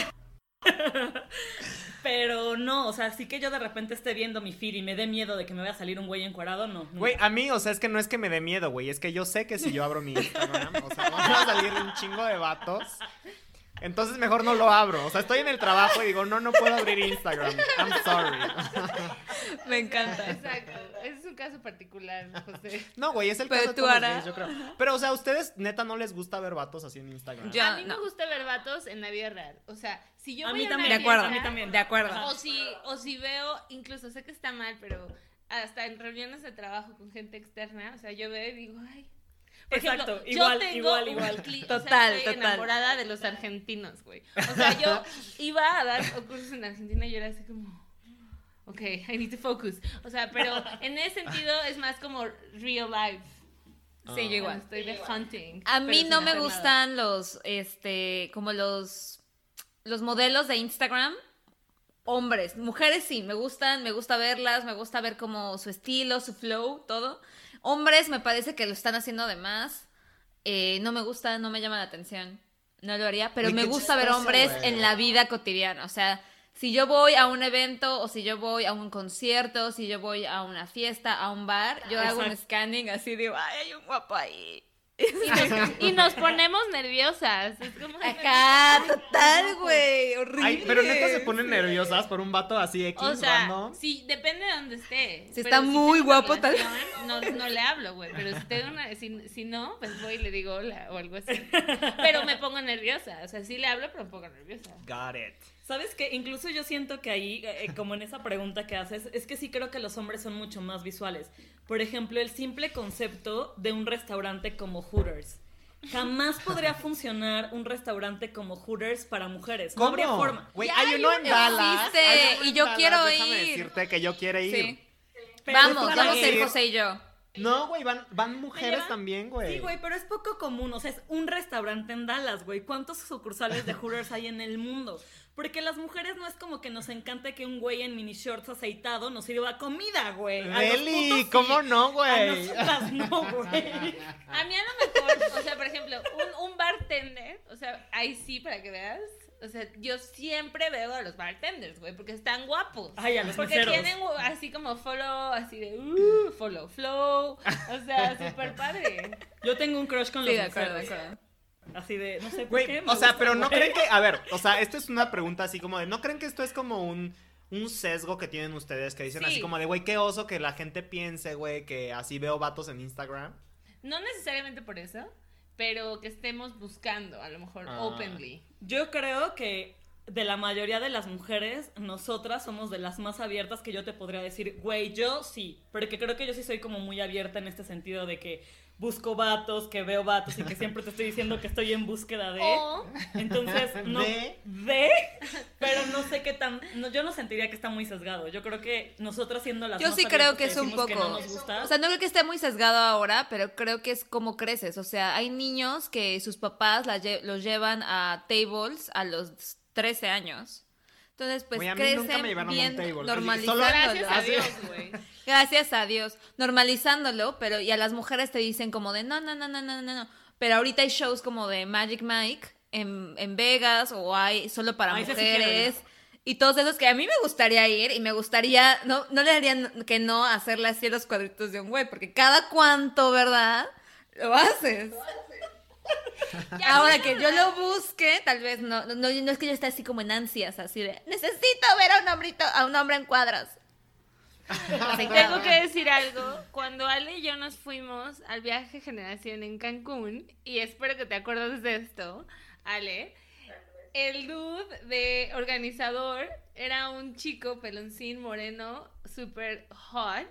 pero no, o sea, sí que yo de repente esté viendo mi feed y me dé miedo de que me vaya a salir un güey encuadrado, no. no. Güey, a mí, o sea, es que no es que me dé miedo, güey, es que yo sé que si yo abro mi Instagram, o sea, van a salir un chingo de vatos. Entonces mejor no lo abro. O sea, estoy en el trabajo y digo, no, no puedo abrir Instagram. I'm sorry. Me encanta. Exacto. Es un caso particular, José. No, güey, es el Pero caso de tú, todos los Ara. gays, yo creo. Pero, o sea, ¿a ustedes neta no les gusta ver vatos así en Instagram? Ya, a mí no. me gusta ver vatos en la vida real. O sea, si yo A voy mí una también, De acuerdo, a mí también. de acuerdo. O si, o si veo, incluso sé que está mal, pero hasta en reuniones de trabajo con gente externa, o sea, yo veo y digo, ay. Por Exacto, ejemplo, igual, yo tengo igual, un igual. cli- o sea, Total, estoy total. enamorada de los argentinos, güey. O sea, yo iba a dar cursos en Argentina y yo era así como, ok, I need to focus. O sea, pero en ese sentido es más como real life. Sí, yo igual. Estoy de hunting. A mí no me nada. gustan los, este, como los, los modelos de Instagram. Hombres, mujeres sí, me gustan, me gusta verlas, me gusta ver como su estilo, su flow, todo. Hombres me parece que lo están haciendo de más. Eh, no me gusta, no me llama la atención. No lo haría, pero me gusta ver hombres en la vida cotidiana. O sea, si yo voy a un evento o si yo voy a un concierto, si yo voy a una fiesta, a un bar, yo hago un scanning así de, ay, hay un guapo ahí. Y nos, y nos ponemos nerviosas. Es como. Acá, total, güey, horrible. Ay, pero neta se ponen nerviosas por un vato así X, O sea, random. sí, depende de dónde esté. Si Pero está muy guapo, tal- No, no le hablo, güey. Pero si, tengo una, si, si no, pues voy y le digo hola o algo así. Pero me pongo nerviosa. O sea, sí le hablo, pero me pongo nerviosa. Got it. ¿Sabes qué? Incluso yo siento que ahí, eh, como en esa pregunta que haces, es que sí creo que los hombres son mucho más visuales. Por ejemplo, el simple concepto de un restaurante como Hooters. Jamás podría funcionar un restaurante como Hooters para mujeres. No habría forma. Güey, hay hay uno en uno, Dallas. existe, hay uno y yo Dallas, quiero déjame ir. decirte que yo quiero ir. Sí. Pero Vamos, vamos a ir. José y yo. No, güey, van, van mujeres llevan? también, güey. Sí, güey, pero es poco común. O sea, es un restaurante en Dallas, güey. ¿Cuántos sucursales de Hooters hay en el mundo? Porque las mujeres no es como que nos encante que un güey en mini shorts aceitado nos sirva comida, güey. A sí. ¿cómo no, A güey? nosotras no, güey. A mí a lo mejor, o sea, por ejemplo, un, un bartender, o sea, ahí sí, para que veas. O sea, yo siempre veo a los bartenders, güey, porque están guapos. Ay, a los Porque meseros. tienen así como follow, así de, uh, follow, flow. O sea, súper padre. Yo tengo un crush con Sí, los de acuerdo, de acuerdo. Así de, no sé por qué. me o sea, gusta, pero no creen que, a ver, o sea, esto es una pregunta así como de, ¿no creen que esto es como un, un sesgo que tienen ustedes que dicen Sí. así como de, güey, qué oso que la gente piense, güey, que así veo vatos en Instagram? No necesariamente por eso, pero que estemos buscando, a lo mejor, Ah. openly. Yo creo que de la mayoría de las mujeres, nosotras somos de las más abiertas que yo te podría decir, güey, yo sí, porque creo que yo sí soy como muy abierta en este sentido de que busco vatos, que veo vatos y que siempre te estoy diciendo que estoy en búsqueda de... O Entonces, no... ¿De? ¿De? Pero no sé qué tan... no, yo no sentiría que está muy sesgado. Yo creo que nosotras siendo las Yo sí creo que es un poco. no nos gusta, O sea, no creo que esté muy sesgado ahora, pero creo que es como creces. O sea, hay niños que sus papás la lle- los llevan a tables a los 13 años. Entonces, pues a mí crecen nunca me llevaron a un bien table. Solo- normalizándolo. gracias a Dios, güey. Gracias a Dios. Normalizándolo, pero y a las mujeres te dicen como de no, no, no, no, no, no, no. Pero ahorita hay shows como de Magic Mike en, en Vegas o hay solo para Ay, sí mujeres. y todos esos que a mí me gustaría ir y me gustaría, no, no le harían que no hacerle así los cuadritos de un güey, porque cada cuánto, ¿verdad? Lo haces. Ahora que yo lo busque, tal vez no, no, no es que yo esté así como en ansias, así de necesito ver a un hombrito, a un hombre en cuadros. Tengo que decir algo. Cuando Ale y yo nos fuimos al viaje generación en Cancún, y espero que te acuerdes de esto, Ale, el dude de organizador era un chico peloncín moreno, super hot.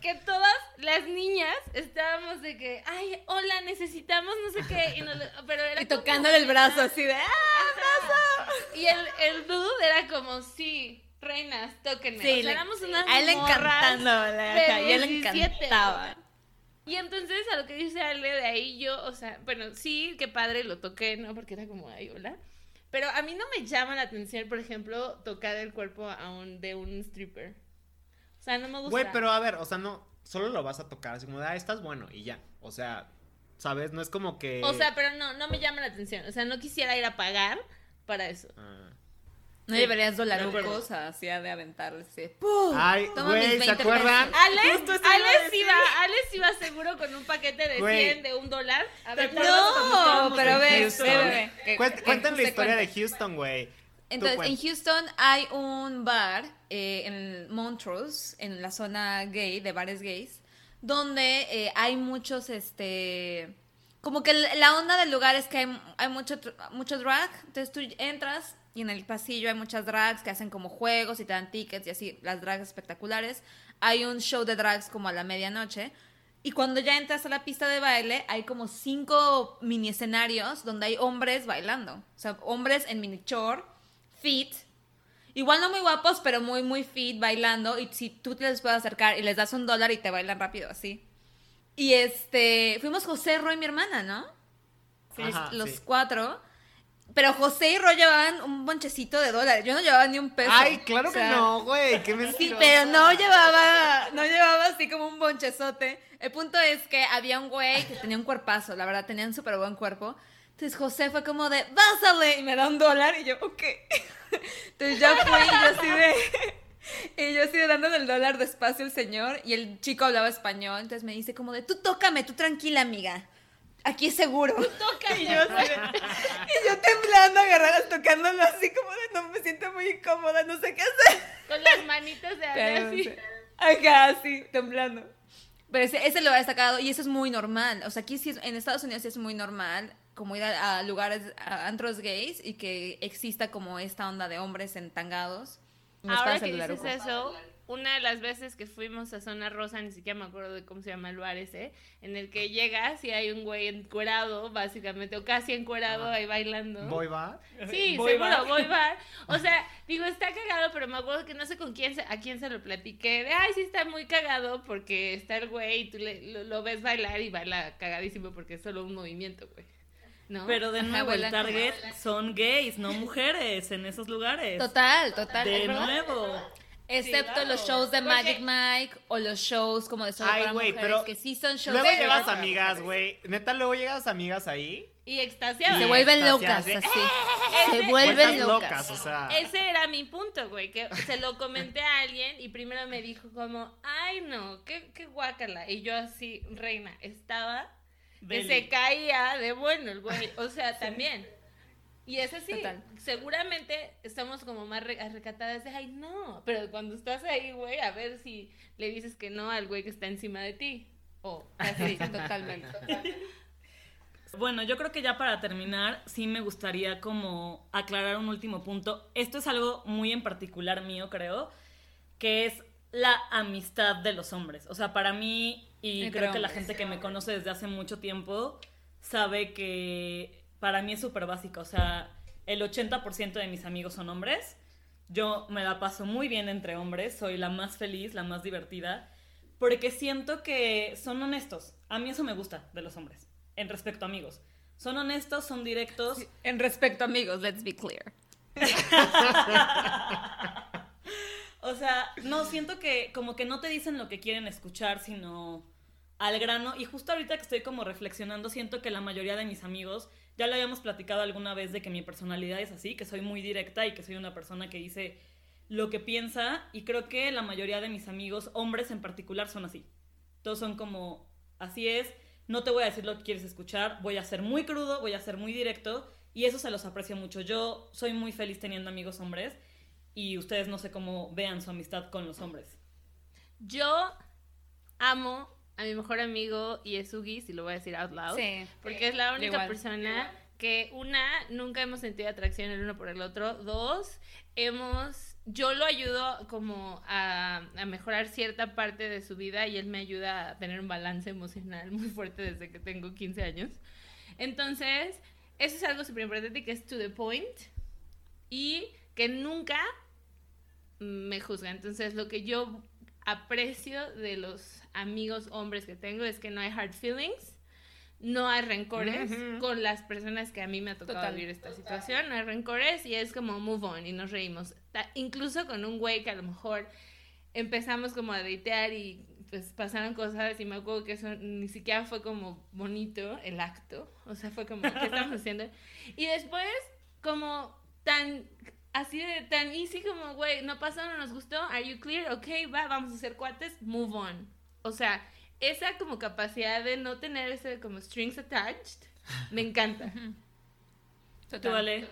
Que todas las niñas estábamos de que, ay, hola, necesitamos no sé qué. Y, nos- pero era Y como- tocándole el brazo así de ¡ah! Y el, el dude era como, sí, reinas, tóquenme. Sí, o sea, le- unas a él le encantando, la- a él le 17, encantaba. Y entonces a lo que dice Ale de ahí yo, o sea, bueno, sí, qué padre lo toqué, ¿no? Porque era como, ay, hola. Pero a mí no me llama la atención, por ejemplo, tocar el cuerpo a un, de un stripper. O sea, no me gusta. Güey, pero a ver, o sea, no, solo lo vas a tocar, así como ah, estás bueno, y ya. O sea, ¿sabes? No es como que. O sea, pero no, no me llama la atención. O sea, no quisiera ir a pagar para eso. Ah. No Sí, llevarías de dolarucos así de aventarle así. ¡pum! Ay, Toma güey, mis ¿se 20 acuerdan? pesos. Ale, Justo eso iba a Ale decir. iba, seguro con un paquete de Güey. 100 de un dólar. A ver, No, pero en ve, ve, cuentan la historia cuenta. de Houston, güey. Entonces, en. Houston hay un bar eh, en Montrose, en la zona gay, de bares gays, donde eh, hay muchos, este... Como que la onda del lugar es que hay, hay mucho, mucho drag, entonces tú entras y en el pasillo hay muchas drags que hacen como juegos y te dan tickets y así, las drags espectaculares. Hay un show de drags como a la medianoche. Y cuando ya entras a la pista de baile, hay como cinco mini escenarios donde hay hombres bailando. O sea, hombres en mini short, fit. Igual no muy guapos, pero muy, muy fit bailando. Y si tú te les puedes acercar y les das un dólar y te bailan rápido así. Y este, fuimos José, Roy y mi hermana, ¿no? Ajá, los sí. cuatro. Pero José y Roy llevaban un bonchecito de dólares. Yo no llevaba ni un peso. Ay, claro O sea, que no, güey. Qué Sí, pero no llevaba, no llevaba así como un bonchezote. El punto es que había un güey que tenía un cuerpazo, la verdad, tenía un súper buen cuerpo. Entonces José fue como de, básale, y me da un dólar, y yo, ok. Entonces ya fui, y yo así de, y yo así de dándole el dólar despacio al señor, y el chico hablaba español, entonces me dice como de, tú tócame, tú tranquila, amiga. Aquí es seguro. Tócame. Y yo, y yo temblando, agarradas, tocándolo así como de, no me siento muy incómoda, no sé qué hacer. Con las manitas de Pero, así. sí. Acá, así, temblando. Pero ese, ese lo ha sacado y eso es muy normal. O sea, aquí sí, en Estados Unidos sí es muy normal como ir a, a lugares, a antros gays y que exista como esta onda de hombres entangados. Ahora que dices eso, una de las veces que fuimos a Zona Rosa, ni siquiera me acuerdo de cómo se llama el bar ese, en el que llegas y hay un güey encuerado, básicamente, o casi encuerado ahí bailando. Boy va. Sí, Boy seguro, bar. voy bar. O sea, digo, está cagado, pero me acuerdo que no sé con quién se- a quién se lo platiqué. De, ay, sí está muy cagado porque está el güey y tú le- lo, lo ves bailar y baila cagadísimo porque es solo un movimiento, güey. ¿No? Pero de Ajá, nuevo, el target son gays, no mujeres en esos lugares. Total, total. De ¿verdad? nuevo. Excepto claro. los shows de Porque- Magic Mike o los shows como de solo Ay, para mujeres, pero que sí son shows Luego de- llevas amigas, güey. Neta, luego llegas amigas ahí. Y extasiada. Se vuelven locas, así, así. Ese- Se vuelven Vueltas locas. o sea. Ese era mi punto, güey, que se lo comenté a alguien y primero me dijo como, ay no, qué, qué guácala. Y yo así, reina, estaba que Deli. se caía de bueno el güey, o sea, también. Y es así, Total. seguramente estamos como más re- recatadas de, ay no, pero cuando estás ahí, güey, a ver si le dices que no al güey que está encima de ti. O así. Totalmente. Bueno, yo creo que ya para terminar, sí me gustaría como aclarar un último punto. Esto es algo muy en particular mío, creo, que es la amistad de los hombres. O sea, para mí, y Entre creo que la gente que me conoce desde hace mucho tiempo, sabe que para mí es súper básico. O sea, el 80% de mis amigos son hombres. Yo me la paso muy bien entre hombres, soy la más feliz, la más divertida, porque siento que son honestos. A mí eso me gusta de los hombres, en respecto a amigos. Son honestos, son directos. En respecto, amigos, let's be clear. O sea, no, siento que como que no te dicen lo que quieren escuchar, sino al grano. Y justo ahorita que estoy como reflexionando, siento que la mayoría de mis amigos, ya lo habíamos platicado alguna vez de que mi personalidad es así, que soy muy directa y que soy una persona que dice lo que piensa. Y creo que la mayoría de mis amigos, hombres en particular, son así. Todos son como, así es, no te voy a decir lo que quieres escuchar, voy a ser muy crudo, voy a ser muy directo. Y eso se los aprecio mucho. Yo soy muy feliz teniendo amigos hombres y ustedes no sé cómo vean su amistad con los hombres. Yo amo a mi mejor amigo y es Ugi, si lo voy a decir out loud. Sí. Porque es la única Igual. persona que, una, nunca hemos sentido atracción el uno por el otro. Dos, hemos. Yo lo ayudo como a, a mejorar cierta parte de su vida y él me ayuda a tener un balance emocional muy fuerte desde que tengo 15 años. Entonces, eso es algo súper importante que es to the point y que nunca me juzga. Entonces, lo que yo aprecio de los amigos hombres que tengo es que no hay hard feelings, no hay rencores con las personas que a mí me ha tocado Total. vivir esta situación, no hay rencores y es como move on y nos reímos. Ta- Incluso con un güey que a lo mejor empezamos como a datear y pues pasaron cosas y me acuerdo que eso ni siquiera fue como bonito el acto, o sea, fue como, ¿qué estamos haciendo? Y después, como tan, así de tan easy como, güey, no pasó, no nos gustó, are you clear? Ok, va, vamos a ser cuates, move on. O sea, esa como capacidad de no tener ese como strings attached, me encanta. Tú, Ale.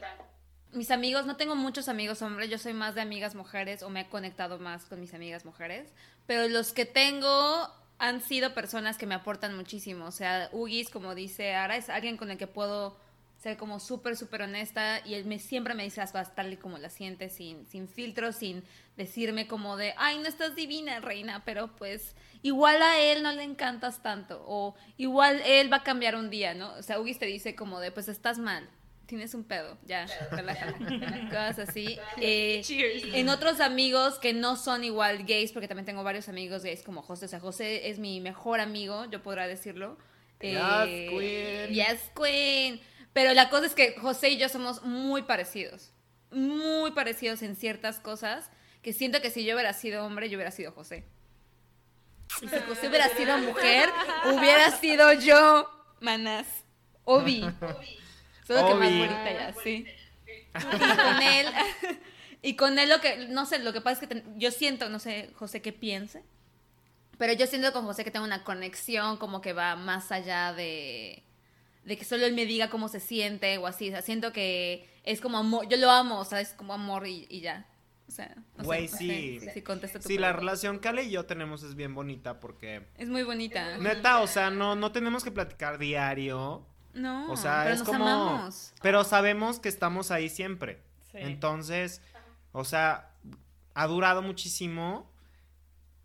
Mis amigos, no tengo muchos amigos hombres, yo soy más de amigas mujeres o me he conectado más con mis amigas mujeres, pero los que tengo han sido personas que me aportan muchísimo, o sea, Ugis, como dice Ara, es alguien con el que puedo ser como súper, súper honesta y él me, siempre me dice las cosas tal y como las siente, sin, sin filtros, sin decirme como de, ay, no estás divina, reina, pero pues igual a él no le encantas tanto o igual él va a cambiar un día, ¿no? O sea, Ugis te dice como de, pues estás mal, tienes un pedo, ya, relájate, cosas así. Eh, Cheers. en otros amigos que no son igual gays, porque también tengo varios amigos gays como José, o sea, José es mi mejor amigo, yo podrá decirlo. Yes, Eh, queen. Yes, queen. Pero la cosa es que José y yo somos muy parecidos, muy parecidos en ciertas cosas, que siento que si yo hubiera sido hombre, yo hubiera sido José. Y si José hubiera sido mujer, hubiera sido yo, manas. Obi. Solo que más bonita ya, sí. Y con él, y con él lo que, no sé, lo que pasa es que ten- yo siento, no sé, José qué piense, pero yo siento con José que tengo una conexión como que va más allá de, de que solo él me diga cómo se siente o así, o sea, siento que es como amor, yo lo amo, o sea, es como amor y, y ya. O sea, no sé, Güey, no sé sí. si contesta tu Sí, la relación que Ale y yo tenemos es bien bonita porque... Es muy bonita. Neta, o sea, no, no tenemos que platicar diario. No, O sea, pero es nos como... amamos. Pero sabemos que estamos ahí siempre. Sí. Entonces, o sea, ha durado muchísimo.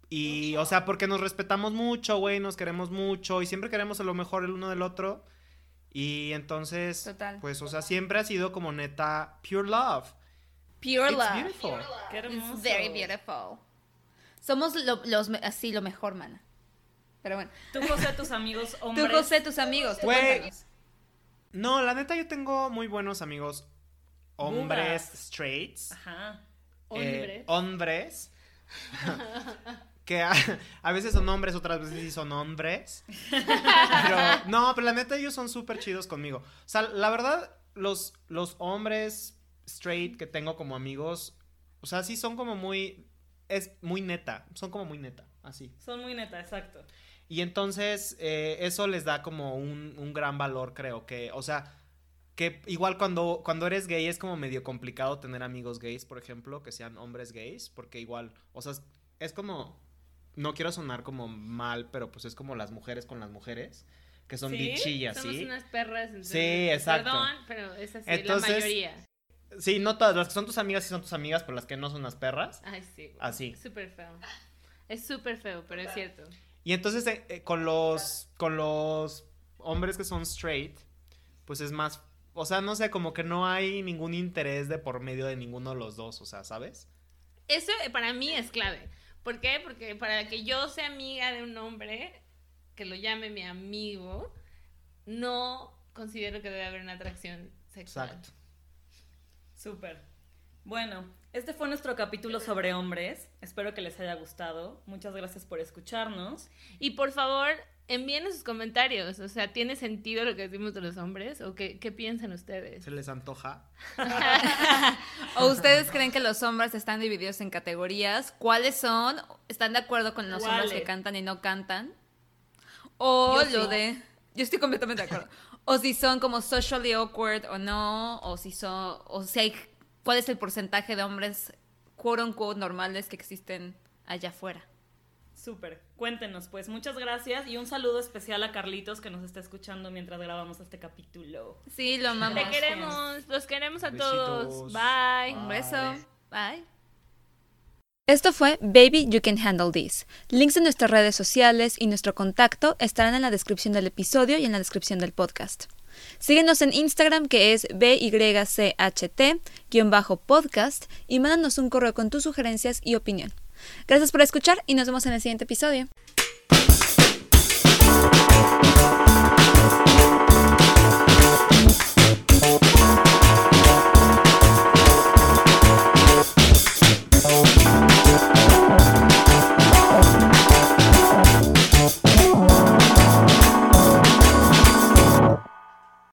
Y, o sea, porque nos respetamos mucho, güey, nos queremos mucho y siempre queremos lo mejor el uno del otro. Y entonces, Total. pues, o sea, siempre ha sido como neta pure love. Pure It's love. beautiful. Qué hermoso. It's very beautiful. Somos lo- los, así lo mejor, mana. Pero bueno. Tú, José, tus amigos hombres. Tú, José, tus amigos. tú. No, la neta, yo tengo muy buenos amigos hombres straights. Ajá. eh, Hombres. que a, a veces son hombres, otras veces sí son hombres. Pero, no, pero la neta ellos son súper chidos conmigo. O sea, la verdad, los, los hombres straight que tengo como amigos, o sea, sí son como muy, es muy neta, son como muy neta, así. Son muy neta, exacto. Y entonces eh, eso les da como un, un gran valor, creo que, o sea, que igual cuando, cuando eres gay es como medio complicado tener amigos gays, por ejemplo, que sean hombres gays, porque igual, o sea, es como, no quiero sonar como mal, pero pues es como las mujeres con las mujeres, que son ¿Sí? bichillas, Somos ¿sí? unas perras. entonces, Sí, exacto. Perdón, pero es así, Entonces- la mayoría. Sí, no todas, las que son tus amigas sí son tus amigas, pero las que no son las perras. Ay, sí. güey. Así. Es súper feo. Es súper feo, pero es cierto. Y entonces eh, eh, con los con los hombres que son straight, pues es más, o sea, no sé, como que no hay ningún interés de por medio de ninguno de los dos, o sea, ¿sabes? Eso eh, para mí es clave. ¿Por qué? Porque para que yo sea amiga de un hombre, que lo llame mi amigo, no considero que debe haber una atracción sexual. Exacto. Súper. Bueno, este fue nuestro capítulo sobre hombres. Espero que les haya gustado. Muchas gracias por escucharnos. Y por favor, envíenos sus comentarios. O sea, ¿tiene sentido lo que decimos de los hombres? ¿O qué, qué piensan ustedes? ¿Se les antoja? ¿O ustedes creen que los hombres están divididos en categorías? ¿Cuáles son? ¿Están de acuerdo con los hombres que cantan y no cantan? O Yo lo sí. de... Yo estoy completamente de acuerdo. O si son como socially awkward o no, o si son... O si hay... ¿Cuál es el porcentaje de hombres quote unquote normales que existen allá afuera? Súper. Cuéntenos, pues. Muchas gracias y un saludo especial a Carlitos que nos está escuchando mientras grabamos este capítulo. Sí, lo amamos. Te queremos, los queremos a Besitos. todos. Bye. Un beso. Bye. Esto fue Baby You Can Handle This. Links de nuestras redes sociales y nuestro contacto estarán en la descripción del episodio y en la descripción del podcast. Síguenos en Instagram que es BYCHT-podcast y mándanos un correo con tus sugerencias y opinión. Gracias por escuchar y nos vemos en el siguiente episodio.